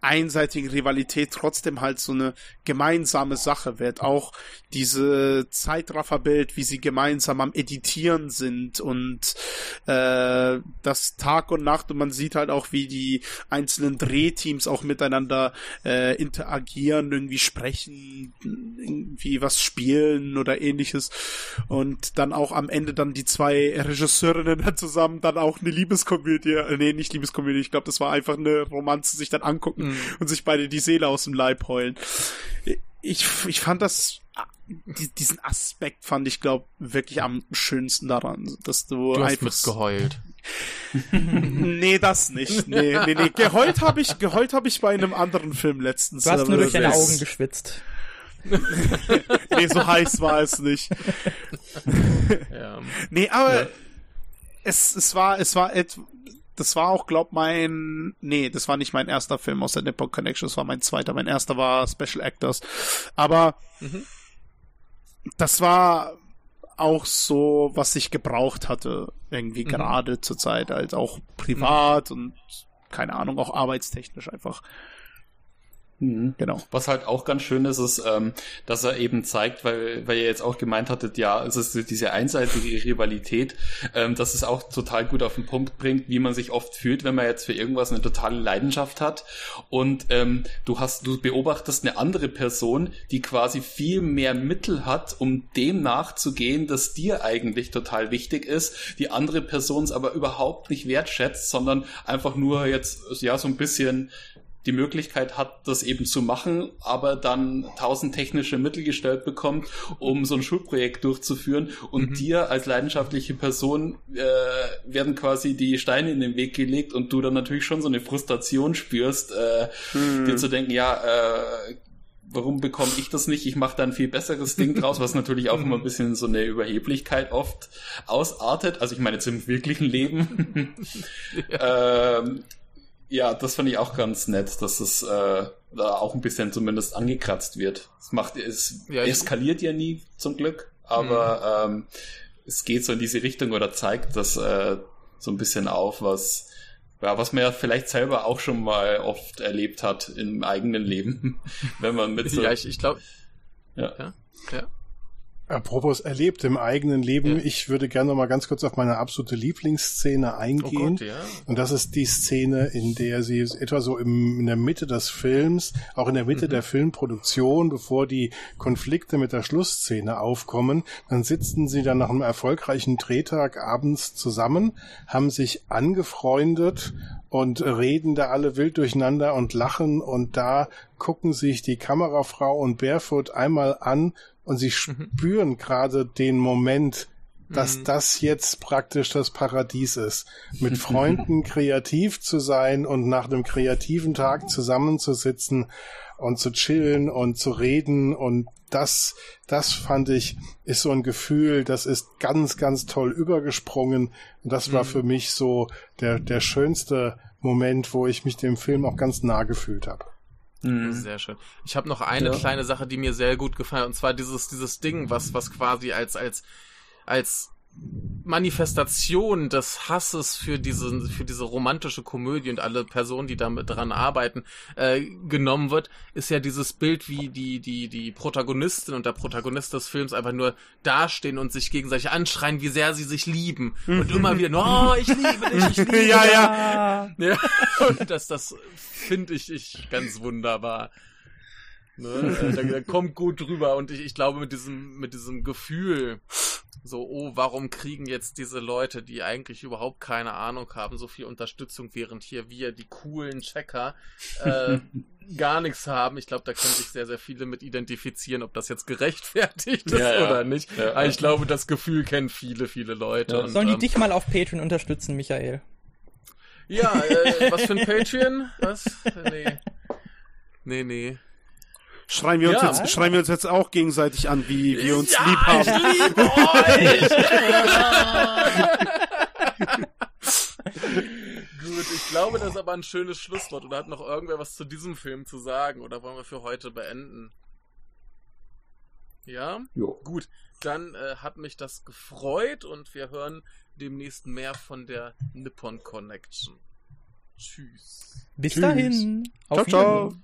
einseitigen Rivalität trotzdem halt so eine gemeinsame Sache wird. Auch diese Zeitrafferbild, wie sie gemeinsam am Editieren sind und äh, das Tag und Nacht. Und man sieht halt auch, wie die einzelnen Drehteams auch miteinander äh, interagieren, irgendwie sprechen, irgendwie was spielen oder ähnliches. Und dann auch am Ende dann die zwei Regisseurinnen zusammen dann auch eine Liebeskomödie, äh, nee, nicht Liebeskomödie, ich glaube, das war einfach eine Romanze, sich dann angucken Mhm. und sich beide die Seele aus dem Leib heulen. Ich, ich fand das, die, diesen Aspekt fand ich, glaube wirklich am schönsten daran, dass du, Du hast einfach. mitgeheult. Nee, das nicht. Nee, nee, nee. Geheult habe ich, geheult habe ich bei einem anderen Film letztens. Du hast nur durch deine Augen geschwitzt. Nee, so heiß war es nicht. Ja. Nee, aber Ja. es, es war, es war et, das war auch, glaub, mein, nee, das war nicht mein erster Film aus der Nippon Connection, das war mein zweiter. Mein erster war Special Actors. Aber Mhm. das war auch so, was ich gebraucht hatte, irgendwie Mhm. gerade zur Zeit, halt auch privat und keine Ahnung, auch arbeitstechnisch einfach. Mhm. Genau. Was halt auch ganz schön ist, ist, ähm, dass er eben zeigt, weil, weil ihr jetzt auch gemeint hattet, ja, es ist diese einseitige Rivalität, ähm, dass es auch total gut auf den Punkt bringt, wie man sich oft fühlt, wenn man jetzt für irgendwas eine totale Leidenschaft hat und ähm, du hast, du beobachtest eine andere Person, die quasi viel mehr Mittel hat, um dem nachzugehen, das dir eigentlich total wichtig ist, die andere Person es aber überhaupt nicht wertschätzt, sondern einfach nur jetzt, ja, so ein bisschen die Möglichkeit hat, das eben zu machen, aber dann tausend technische Mittel gestellt bekommt, um so ein Schulprojekt durchzuführen und Mhm. dir als leidenschaftliche Person äh, werden quasi die Steine in den Weg gelegt und du dann natürlich schon so eine Frustration spürst, äh, Hm. dir zu denken, ja, äh, warum bekomme ich das nicht? Ich mache da ein viel besseres Ding draus, was natürlich auch immer ein bisschen so eine Überheblichkeit oft ausartet. Also ich meine jetzt im wirklichen Leben. ähm, ja, das fand ich auch ganz nett, dass es äh, da auch ein bisschen zumindest angekratzt wird. Es macht, es Ja, eskaliert ja nie zum Glück, aber ähm, es geht so in diese Richtung oder zeigt das äh, so ein bisschen auf, was ja, was man ja vielleicht selber auch schon mal oft erlebt hat im eigenen Leben, wenn man mit so Ja, ich, ich glaube. Ja. ja. Ja. Apropos erlebt im eigenen Leben, Ja. ich würde gerne noch mal ganz kurz auf meine absolute Lieblingsszene Oh eingehen. Gott, ja. Und das ist die Szene, in der sie etwa so im, in der Mitte des Films, auch in der Mitte der Filmproduktion, bevor die Konflikte mit der Schlussszene aufkommen, dann sitzen sie dann nach einem erfolgreichen Drehtag abends zusammen, haben sich angefreundet und reden da alle wild durcheinander und lachen und da gucken sich die Kamerafrau und Barefoot einmal an und sie spüren gerade den Moment, dass das jetzt praktisch das Paradies ist. Mit Freunden kreativ zu sein und nach einem kreativen Tag zusammenzusitzen und zu chillen und zu reden. Und das, das fand ich, ist so ein Gefühl, das ist ganz, ganz toll übergesprungen. Und das war für mich so der, der schönste Moment, wo ich mich dem Film auch ganz nah gefühlt habe. Mhm. Sehr schön. Ich habe noch eine Ja. kleine Sache, die mir sehr gut gefallen hat, und zwar dieses dieses Ding, was was quasi als als als Manifestation des Hasses für diese für diese romantische Komödie und alle Personen, die damit dran arbeiten, äh, genommen wird, ist ja dieses Bild, wie die die die Protagonistin und der Protagonist des Films einfach nur dastehen und sich gegenseitig anschreien, wie sehr sie sich lieben und immer wieder, nur, oh, ich liebe dich, ich liebe Ja, dich. ja. Ja, und das, das finde ich, ich ganz wunderbar. Ne? Da, da kommt gut drüber und ich, ich glaube mit diesem, mit diesem Gefühl, so, oh, warum kriegen jetzt diese Leute, die eigentlich überhaupt keine Ahnung haben, so viel Unterstützung, während hier wir, die coolen Checker, äh, gar nichts haben. Ich glaube, da können sich sehr, sehr viele mit identifizieren, ob das jetzt gerechtfertigt ist Ja, ja. oder nicht. Ja. Aber ich glaube, das Gefühl kennen viele, viele Leute. Ja. Und, Sollen die ähm, dich mal auf Patreon unterstützen, Michael? Ja, äh, was für ein Patreon? Was? Nee. Nee, nee. Schreien wir, uns Ja. jetzt, schreien wir uns jetzt auch gegenseitig an, wie wir uns ja, lieb haben. Ich liebe euch! Gut, ich glaube, das ist aber ein schönes Schlusswort. Oder hat noch irgendwer was zu diesem Film zu sagen? Oder wollen wir für heute beenden? Ja? Jo. Gut, dann äh, hat mich das gefreut und wir hören demnächst mehr von der Nippon Connection. Tschüss. Bis Tschüss. dahin. Auf Ciao, ciao. Wiedersehen.